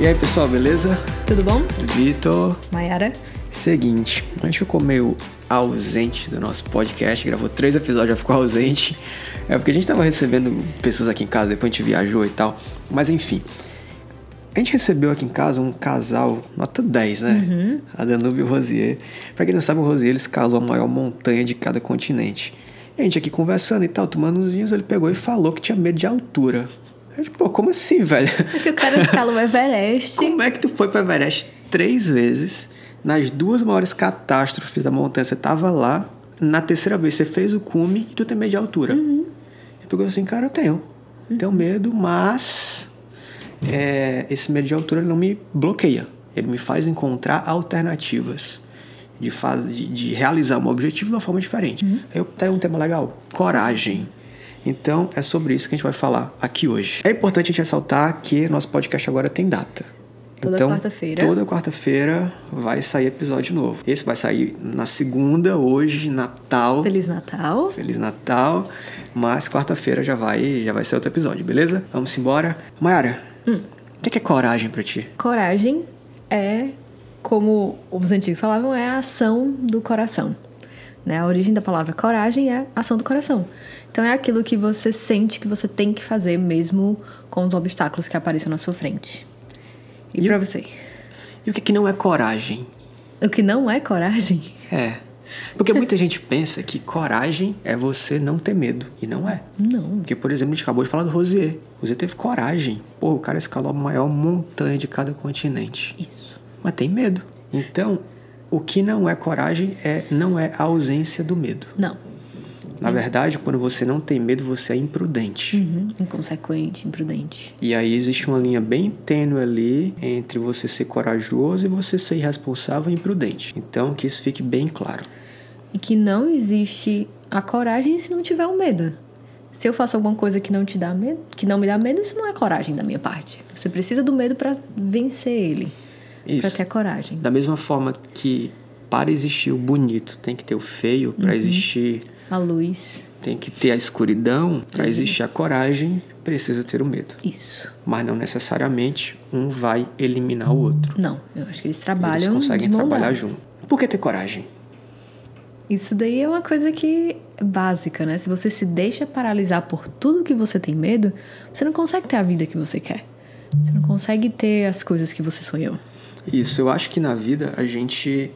E aí, pessoal, beleza? Tudo bom? Vitor. Mayara. Seguinte, a gente ficou meio ausente do nosso podcast, gravou três episódios, já ficou ausente. É porque a gente tava recebendo pessoas aqui em casa, depois a gente viajou e tal. Mas enfim, a gente recebeu aqui em casa um casal, nota 10, né? Uhum. A Danube e o Rosier. Pra quem não sabe, o Rosier ele escalou a maior montanha de cada continente. E a gente aqui conversando e tal, tomando uns vinhos, ele pegou e falou que tinha medo de altura. Eu, tipo, pô, como assim, velho? É que o cara escala o Everest. Como é que tu foi pro Everest três vezes? Nas duas maiores catástrofes da montanha, você tava lá. Na terceira vez, você fez o cume e tu tem medo de altura. Uhum. Ele pegou assim, cara, eu tenho. Tenho medo, mas é, esse medo de altura não me bloqueia. Ele me faz encontrar alternativas de, faz, de, de realizar um objetivo de uma forma diferente. Uhum. Aí eu tenho um tema legal: coragem. Então é sobre isso que a gente vai falar aqui hoje. É importante a gente ressaltar que nosso podcast agora tem data. Toda então, quarta-feira. Toda quarta-feira vai sair episódio novo. Esse vai sair na segunda, hoje, Natal. Feliz Natal. Feliz Natal. Mas quarta-feira já vai, já vai ser outro episódio, beleza? Vamos embora. Mayara, Hum. o que é coragem pra ti? Coragem é, como os antigos falavam, é a ação do coração. Né? A origem da palavra coragem é ação do coração. Então é aquilo que você sente que você tem que fazer mesmo com os obstáculos que apareçam na sua frente. E, E pra o- você? E o que, que não é coragem? O que não é coragem? É. Porque muita gente pensa que coragem é você não ter medo. E não é. Não. Porque, por exemplo, a gente acabou de falar do Rosier. O Rosier teve coragem. Pô, o cara escalou a maior montanha de cada continente. Isso. Mas tem medo. Então, o que não é coragem é não é a ausência do medo. Não. Na verdade, quando você não tem medo, você é imprudente. Uhum. Inconsequente, imprudente. E aí existe uma linha bem tênue ali entre você ser corajoso e você ser irresponsável e imprudente. Então, que isso fique bem claro. E que não existe a coragem se não tiver o medo. Se eu faço alguma coisa que não te dá medo, que não me dá medo, isso não é coragem da minha parte. Você precisa do medo pra vencer ele, Pra Isso. ter coragem. Da mesma forma que para existir o bonito tem que ter o feio, para existir A luz. tem que ter a escuridão, para existir a coragem precisa ter o medo. Isso. Mas não necessariamente um vai eliminar o outro. Não, eu acho que eles Eles trabalham conseguem de mão trabalhar junto. Por que ter coragem? Isso daí é uma coisa que é básica, né? Se você se deixa paralisar por tudo que você tem medo, você não consegue ter a vida que você quer. Você não consegue ter as coisas que você sonhou. Isso, eu acho que na vida a gente.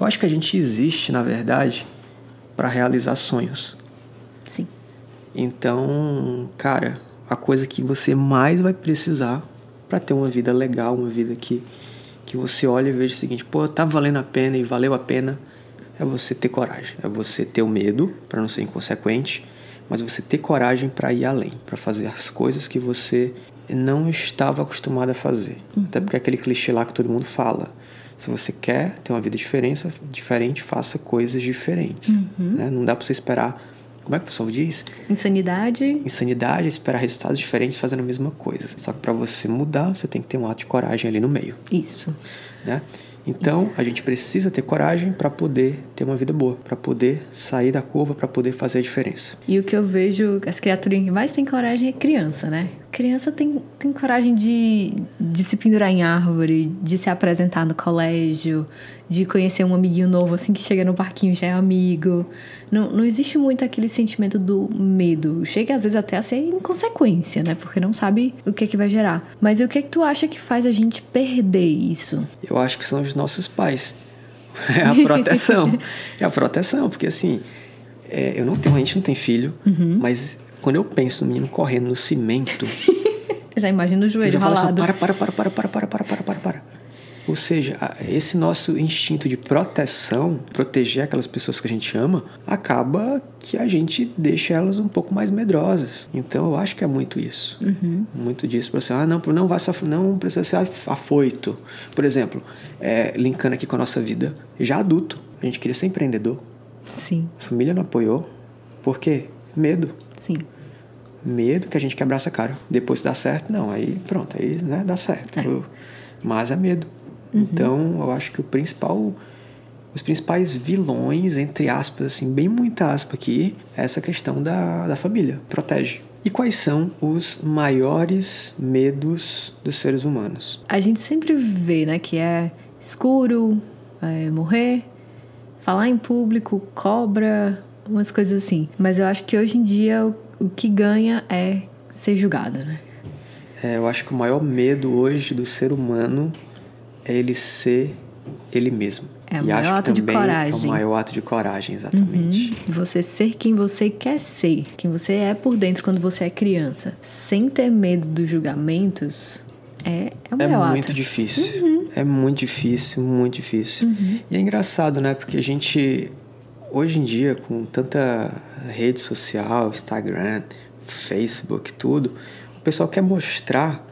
Eu acho que a gente existe, na verdade, para realizar sonhos. Sim. Então, cara, a coisa que você mais vai precisar para ter uma vida legal, uma vida que, que você olha e veja o seguinte: pô, tá valendo a pena e valeu a pena, é você ter coragem. É você ter o medo, para não ser inconsequente, mas você ter coragem para ir além, para fazer as coisas que você não estava acostumado a fazer. Até porque é aquele clichê lá que todo mundo fala. Se você quer ter uma vida diferente, diferente faça coisas diferentes. né? Não dá para você esperar. Como é que o pessoal diz? Insanidade. Insanidade é esperar resultados diferentes fazendo a mesma coisa. Só que para você mudar, você tem que ter um ato de coragem ali no meio, Isso. né? Então, a gente precisa ter coragem para poder ter uma vida boa, para poder sair da curva, para poder fazer a diferença. E o que eu vejo, as criaturinhas que mais têm coragem é criança, né? Criança tem, tem coragem de, de se pendurar em árvore, de se apresentar no colégio, de conhecer um amiguinho novo assim que chega no parquinho já é amigo. Não, não existe muito aquele sentimento do medo. Chega às vezes até a ser inconsequência, né? Porque não sabe o que é que vai gerar. Mas o que é que tu acha que faz a gente perder isso? Eu acho que são os nossos pais. É a proteção. é a proteção, porque assim, é, eu não tenho, a gente não tem filho, mas quando eu penso no menino correndo no cimento, Eu já imagino o Eu joelho já falo assim, ralado. para, para, para, para, para, para, para, para, para, para. Ou seja, esse nosso instinto de proteção, proteger aquelas pessoas que a gente ama, acaba que a gente deixa elas um pouco mais medrosas. Então eu acho que é muito isso. Muito disso para você, ah, não, não vai sofrer, não precisa ser af- afoito. Por exemplo, é, linkando aqui com a nossa vida, já adulto, a gente queria ser empreendedor. Sim, A família não apoiou. Por quê? Medo. sim. Medo que a gente quebrasse a cara. Depois dá certo, não. Aí pronto, aí né, dá certo. É. Eu- Mas é medo. Então eu acho que o principal. Os principais vilões, entre aspas, assim, bem muita aspa aqui, é essa questão da, da família. Protege. E quais são os maiores medos dos seres humanos? A gente sempre vê, né, que é escuro, é morrer, falar em público, cobra, umas coisas assim. Mas eu acho que hoje em dia o, o que ganha é ser julgado, né? É, eu acho que o maior medo hoje do ser humano é ele ser ele mesmo. É o e maior acho que ato de também é coragem. o maior ato de coragem, exatamente. Uhum. Você ser quem você quer ser, quem você é por dentro quando você é criança, sem ter medo dos julgamentos, é, é o É maior muito ato. difícil. É muito difícil, muito difícil. E é engraçado, né? Porque a gente, hoje em dia, com tanta rede social, Instagram, Facebook, tudo, o pessoal quer mostrar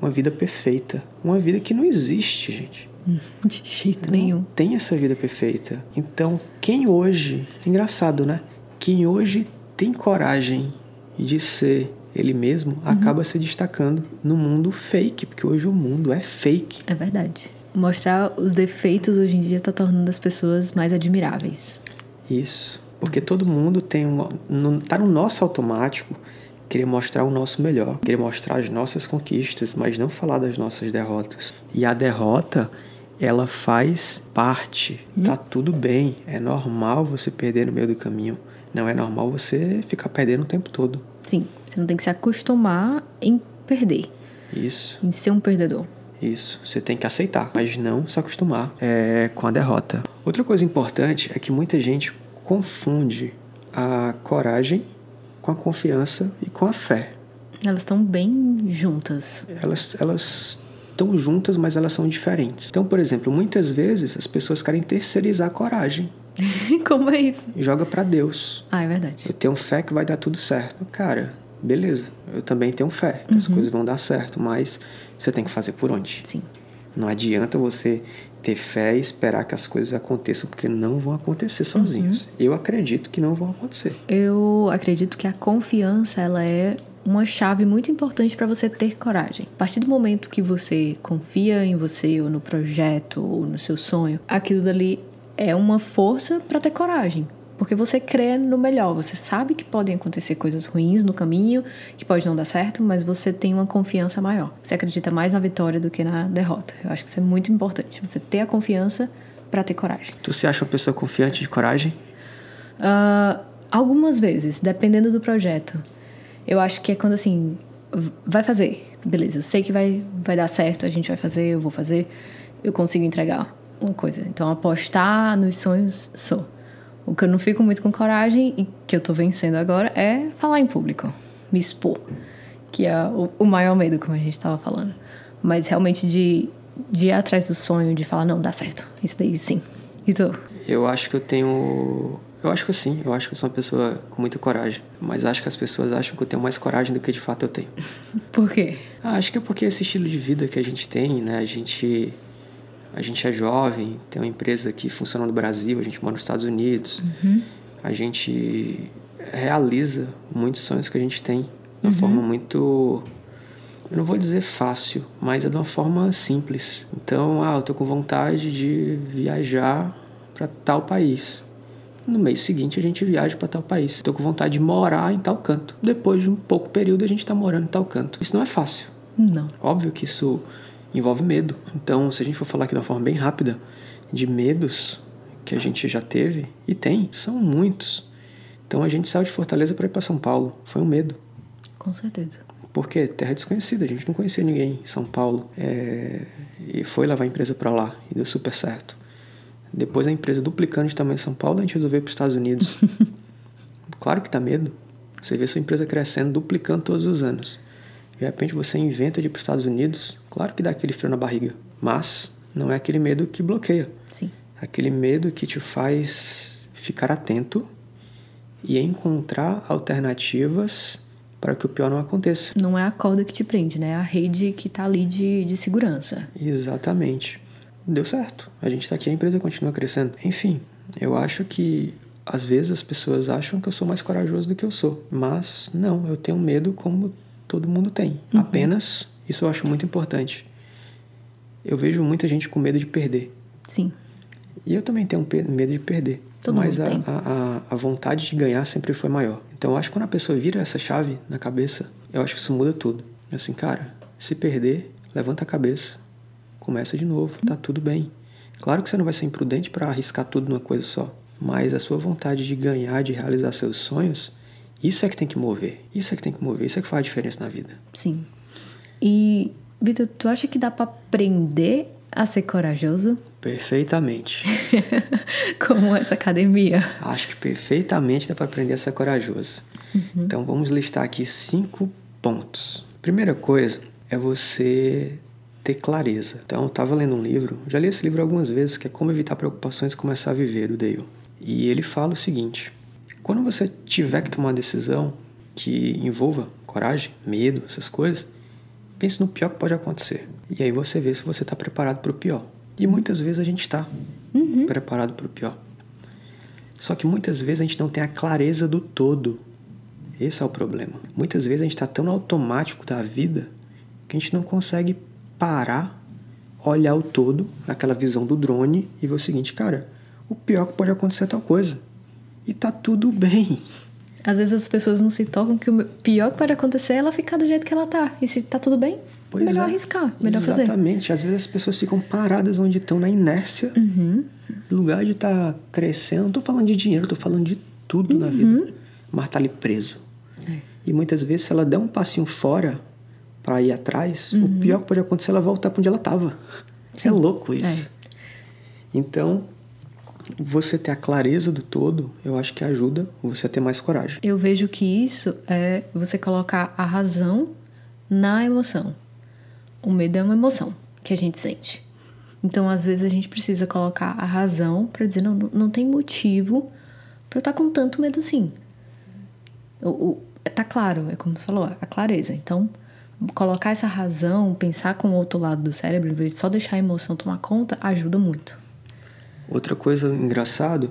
uma vida perfeita. Uma vida que não existe, gente. De jeito nenhum. Não tem essa vida perfeita. Então, quem hoje, engraçado, né? Quem hoje tem coragem de ser ele mesmo, acaba se destacando no mundo fake, porque hoje o mundo é fake. É verdade. Mostrar os defeitos hoje em dia tá tornando as pessoas mais admiráveis. Isso. Porque todo mundo tem uma. no- tá no nosso automático querer mostrar o nosso melhor, querer mostrar as nossas conquistas, mas não falar das nossas derrotas. E a derrota, ela faz parte. Tá tudo bem. É normal você perder no meio do caminho. Não é normal você ficar perdendo o tempo todo. Sim, você não tem que se acostumar em perder, Isso. em ser um perdedor. Isso, você tem que aceitar, mas não se acostumar é, com a derrota. Outra coisa importante é que muita gente confunde a coragem com a confiança e com a fé. Elas estão bem juntas. Elas elas estão juntas, mas elas são diferentes. Então, por exemplo, muitas vezes as pessoas querem terceirizar a coragem Como é isso? joga para Deus. Ah, é verdade. Eu tenho fé que vai dar tudo certo. Cara, beleza. Eu também tenho fé que as coisas vão dar certo, mas você tem que fazer por onde? Sim. Não adianta você ter fé e esperar que as coisas aconteçam, porque não vão acontecer sozinhos. Eu acredito que não vão acontecer. Eu acredito que a confiança ela é uma chave muito importante para você ter coragem. A partir do momento que você confia em você ou no projeto ou no seu sonho, aquilo dali é uma força para ter coragem. Porque você crê no melhor, você sabe que podem acontecer coisas ruins no caminho, que pode não dar certo, mas você tem uma confiança maior. Você acredita mais na vitória do que na derrota. Eu acho que isso é muito importante. Você ter a confiança para ter coragem. Tu se acha uma pessoa confiante de coragem? Ah, algumas vezes, dependendo do projeto. Eu acho que é quando assim, vai fazer, beleza, eu sei que vai, vai dar certo, a gente vai fazer, eu vou fazer, eu consigo entregar uma coisa. Então, apostar nos sonhos, sou. O que eu não fico muito com coragem e que eu tô vencendo agora é falar em público, me expor, que é o, o maior medo, como a gente tava falando. Mas realmente de, de ir atrás do sonho, de falar, não, dá certo, isso daí sim. E tu? Eu acho que eu tenho. Eu acho que sim, eu acho que eu sou uma pessoa com muita coragem. Mas acho que as pessoas acham que eu tenho mais coragem do que de fato eu tenho. Por quê? Acho que é porque esse estilo de vida que a gente tem, né? A gente, a gente é jovem, tem uma empresa que funciona no Brasil, a gente mora nos Estados Unidos. A gente realiza muitos sonhos que a gente tem de uma forma muito. Eu não vou dizer fácil, mas é de uma forma simples. Então, ah, eu tô com vontade de viajar para tal país. No mês seguinte a gente viaja para tal país. Tô com vontade de morar em tal canto. Depois de um pouco período a gente tá morando em tal canto. Isso não é fácil. Não. Óbvio que isso envolve medo. Então, se a gente for falar aqui de uma forma bem rápida de medos que a gente já teve e tem, são muitos. Então, a gente saiu de Fortaleza para ir para São Paulo. Foi um medo. Com certeza. Porque terra desconhecida, a gente não conhecia ninguém em São Paulo. É, E foi levar a empresa para lá e deu super certo. Depois a empresa duplicando de tamanho em São Paulo, a gente resolveu ir para os Estados Unidos. claro que dá medo. Você vê sua empresa crescendo, duplicando todos os anos. De repente você inventa de ir para os Estados Unidos, claro que dá aquele frio na barriga. Mas não é aquele medo que bloqueia. Sim. É aquele medo que te faz ficar atento e encontrar alternativas para que o pior não aconteça. Não é a corda que te prende, né? É a rede que tá ali de, de segurança. Exatamente. Deu certo. A gente está aqui, a empresa continua crescendo. Enfim, eu acho que às vezes as pessoas acham que eu sou mais corajoso do que eu sou. Mas não, eu tenho medo como todo mundo tem. Apenas, isso eu acho muito importante. Eu vejo muita gente com medo de perder. Sim. E eu também tenho medo de perder. Todo mas mundo a, tem. a, a, a vontade de ganhar sempre foi maior. Então eu acho que quando a pessoa vira essa chave na cabeça, eu acho que isso muda tudo. Assim, cara, se perder, levanta a cabeça, começa de novo, tá tudo bem. Claro que você não vai ser imprudente para arriscar tudo numa coisa só, mas a sua vontade de ganhar, de realizar seus sonhos, isso é que tem que mover. Isso é que tem que mover, isso é que faz a diferença na vida. Sim. E, Vitor, tu acha que dá pra aprender a ser corajoso? Perfeitamente. Como essa academia? Acho que perfeitamente dá para aprender a ser corajoso. Então vamos listar aqui cinco pontos. Primeira coisa é você ter clareza. Então eu estava lendo um livro, já li esse livro algumas vezes, que é Como Evitar Preocupações e Começar a Viver, o Dale. E ele fala o seguinte: quando você tiver que tomar uma decisão que envolva coragem, medo, essas coisas, pense no pior que pode acontecer. E aí você vê se você está preparado para o pior. E muitas vezes a gente está preparado para o pior. Só que muitas vezes a gente não tem a clareza do todo. Esse é o problema. Muitas vezes a gente está tão automático da vida que a gente não consegue parar, olhar o todo, aquela visão do drone e ver o seguinte, cara, o pior que pode acontecer é tal coisa. E tá tudo bem. Às vezes as pessoas não se tocam que o pior que pode acontecer é ela ficar do jeito que ela tá. E se tá tudo bem, Pois melhor é. arriscar, melhor fazer. Exatamente. Às vezes as pessoas ficam paradas onde estão na inércia, Uhum. no lugar de estar crescendo. Não tô falando de dinheiro, tô falando de tudo na vida. Mas tá ali preso. É. E muitas vezes, se ela der um passinho fora para ir atrás, o Uhum. pior que pode acontecer é ela voltar para onde ela tava. É louco isso. É. Então, você ter a clareza do todo, eu acho que ajuda você a ter mais coragem. Eu vejo que isso é você colocar a razão na emoção. O medo é uma emoção que a gente sente. Então, às vezes, a gente precisa colocar a razão pra dizer: não, não- tem motivo pra eu estar com tanto medo assim. O, o- tá claro, é como você falou, a clareza. Então, colocar essa razão, pensar com o outro lado do cérebro, em vez de só deixar a emoção tomar conta, ajuda muito. Outra coisa engraçado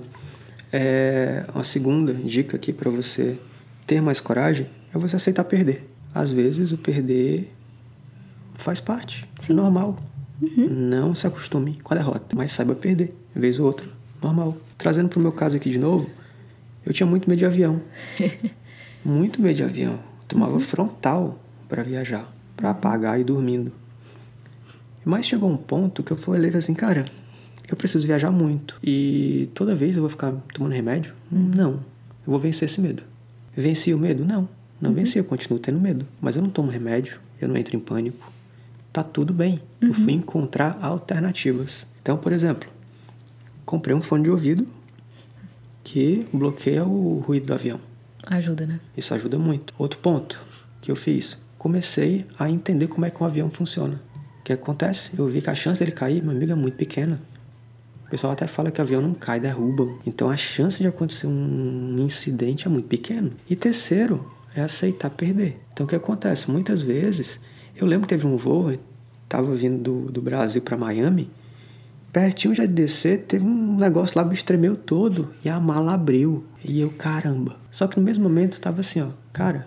é uma segunda dica aqui para você ter mais coragem é você aceitar perder. Às vezes o perder faz parte, é normal. Não se acostume com a derrota, mas saiba perder, vez ou outra, normal. Trazendo pro meu caso aqui de novo, eu tinha muito medo de avião. muito medo de avião. Tomava frontal para viajar, para apagar e dormindo. Mas chegou um ponto que eu falei assim, cara, eu preciso viajar muito. E toda vez eu vou ficar tomando remédio? Não. Eu vou vencer esse medo. Venci o medo? Não. Não venci, eu continuo tendo medo. Mas eu não tomo remédio, eu não entro em pânico. Tá tudo bem. Eu fui encontrar alternativas. Então, por exemplo, comprei um fone de ouvido que bloqueia o ruído do avião. Ajuda, né? Isso ajuda muito. Outro ponto que eu fiz, comecei a entender como é que um avião funciona. O que acontece? Eu vi que a chance dele cair, meu amigo, é muito pequena. O pessoal até fala que o avião não cai, derruba. Então a chance de acontecer um incidente é muito pequeno. E terceiro, é aceitar perder. Então o que acontece? Muitas vezes, eu lembro que teve um voo, eu tava vindo do, do Brasil para Miami, pertinho já de descer, teve um negócio lá, o bicho tremeu todo e a mala abriu. E eu, caramba. Só que no mesmo momento tava assim, ó, cara,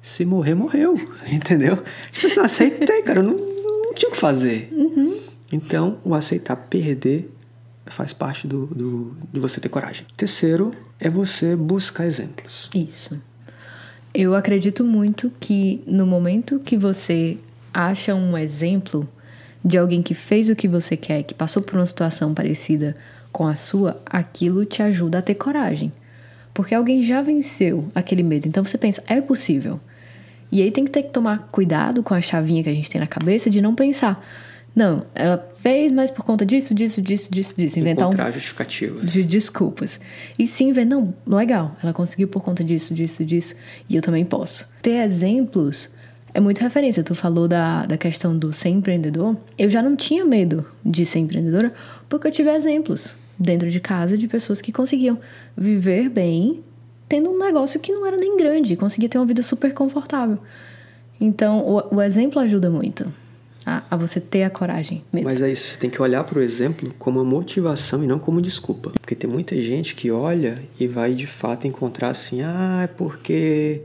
se morrer, morreu. Entendeu? Tipo assim, eu aceitei, cara, eu não, não tinha o que fazer. Então, o aceitar perder faz parte do, do, de você ter coragem. Terceiro é você buscar exemplos. Isso. Eu acredito muito que no momento que você acha um exemplo de alguém que fez o que você quer, que passou por uma situação parecida com a sua, aquilo te ajuda a ter coragem. Porque alguém já venceu aquele medo. Então você pensa, é possível. E aí tem que ter que tomar cuidado com a chavinha que a gente tem na cabeça de não pensar. Não, ela fez, mas por conta disso, disso, disso, disso, disso. Inventar um Encontrar justificativas. de desculpas. E sim ver, não, legal, ela conseguiu por conta disso, disso, disso, e eu também posso. Ter exemplos é muito referência. Tu falou da, da questão do ser empreendedor. Eu já não tinha medo de ser empreendedora porque eu tive exemplos dentro de casa de pessoas que conseguiam viver bem tendo um negócio que não era nem grande, conseguia ter uma vida super confortável. Então, o, o exemplo ajuda muito a, a você ter a coragem mesmo. Mas é isso, você tem que olhar para o exemplo como uma motivação e não como desculpa. Porque tem muita gente que olha e vai de fato encontrar assim, ah, é porque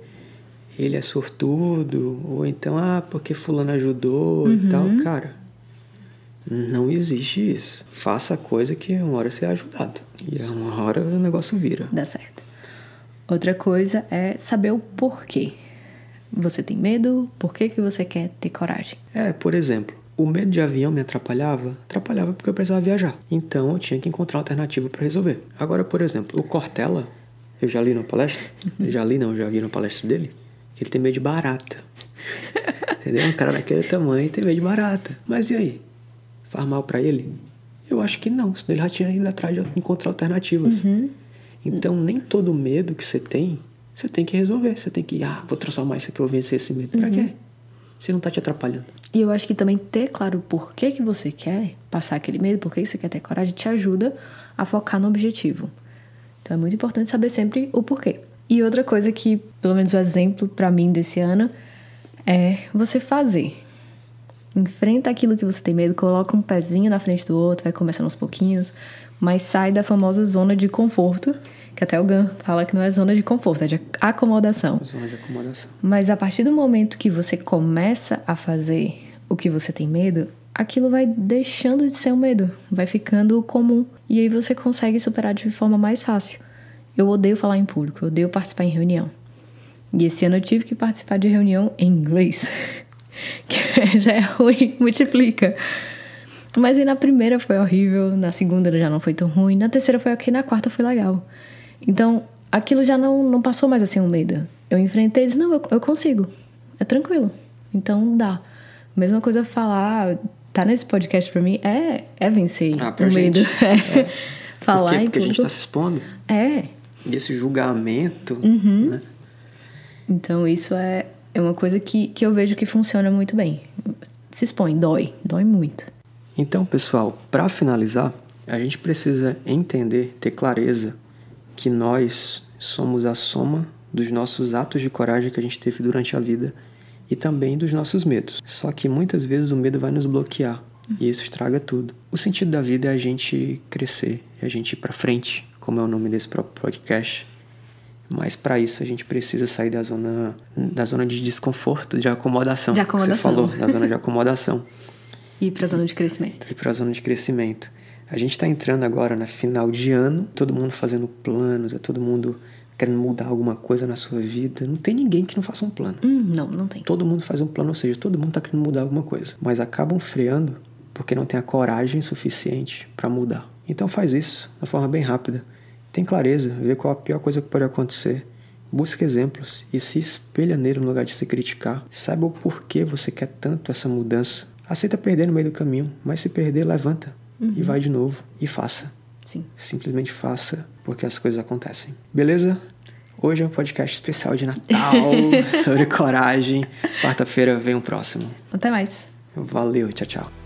ele é sortudo, ou então, ah, porque fulano ajudou e tal. Cara, Não existe isso. Faça a coisa que uma hora você é ajudado. E uma hora o negócio vira. Dá certo. Outra coisa é saber o porquê. Você tem medo? Por que, que você quer ter coragem? É, por exemplo, o medo de avião me atrapalhava? Atrapalhava porque eu precisava viajar. Então eu tinha que encontrar alternativa para resolver. Agora, por exemplo, o Cortella, eu já li na palestra, eu já li não, eu já vi na palestra dele, que ele tem medo de barata. Entendeu? Um cara daquele tamanho tem medo de barata. Mas e aí? Faz mal para ele? Eu acho que não, senão ele já tinha ido atrás de encontrar alternativas. Uhum. Então, nem todo medo que você tem, você tem que resolver. Você tem que, ah, vou transformar isso aqui, eu vou vencer esse medo. Pra quê? Se não tá te atrapalhando. E eu acho que também ter claro o porquê que você quer passar aquele medo, por que você quer ter coragem, te ajuda a focar no objetivo. Então é muito importante saber sempre o porquê. E outra coisa que, pelo menos o exemplo para mim desse ano, é você fazer. Enfrenta aquilo que você tem medo, coloca um pezinho na frente do outro, vai começando aos pouquinhos, mas sai da famosa zona de conforto, que até o Gan fala que não é zona de conforto, é de acomodação. Zona de acomodação. Mas a partir do momento que você começa a fazer o que você tem medo, aquilo vai deixando de ser um medo, vai ficando comum. E aí você consegue superar de forma mais fácil. Eu odeio falar em público, eu odeio participar em reunião. E esse ano eu tive que participar de reunião em inglês. Que já é ruim, multiplica. Mas aí na primeira foi horrível, na segunda já não foi tão ruim, na terceira foi ok, na quarta foi legal. Então, aquilo já não, não passou mais assim um medo. Eu enfrentei e disse, não, eu, eu consigo. É tranquilo. Então dá. Mesma coisa falar, tá nesse podcast pra mim, é, é vencer Ah, o medo. gente. É. Falar Por quê? Porque a gente tá se expondo. É. E esse julgamento, Uhum. né? Então isso é, é uma coisa que, que eu vejo que funciona muito bem. Se expõe, dói, dói muito. Então, pessoal, para finalizar, a gente precisa entender, ter clareza que nós somos a soma dos nossos atos de coragem que a gente teve durante a vida e também dos nossos medos. Só que muitas vezes o medo vai nos bloquear e isso estraga tudo. O sentido da vida é a gente crescer, é a gente ir para frente, como é o nome desse próprio podcast. Mas para isso a gente precisa sair da zona da zona de desconforto, de acomodação. De que Você acomodação. falou, da zona de acomodação E pra zona de crescimento. e para a zona de crescimento. A gente está entrando agora na final de ano, todo mundo fazendo planos, é todo mundo querendo mudar alguma coisa na sua vida. Não tem ninguém que não faça um plano. Hum, não, não tem. Todo mundo faz um plano, ou seja, todo mundo está querendo mudar alguma coisa, mas acabam freando porque não tem a coragem suficiente para mudar. Então faz isso de uma forma bem rápida. Tem clareza, vê qual a pior coisa que pode acontecer. Busca exemplos e se espelha nele no lugar de se criticar. Saiba o porquê você quer tanto essa mudança. Aceita perder no meio do caminho, mas se perder, levanta e vai de novo e faça. Sim. Simplesmente faça, porque as coisas acontecem. Beleza? Hoje é um podcast especial de Natal sobre coragem. Quarta-feira vem o próximo. Até mais. Valeu, tchau, tchau.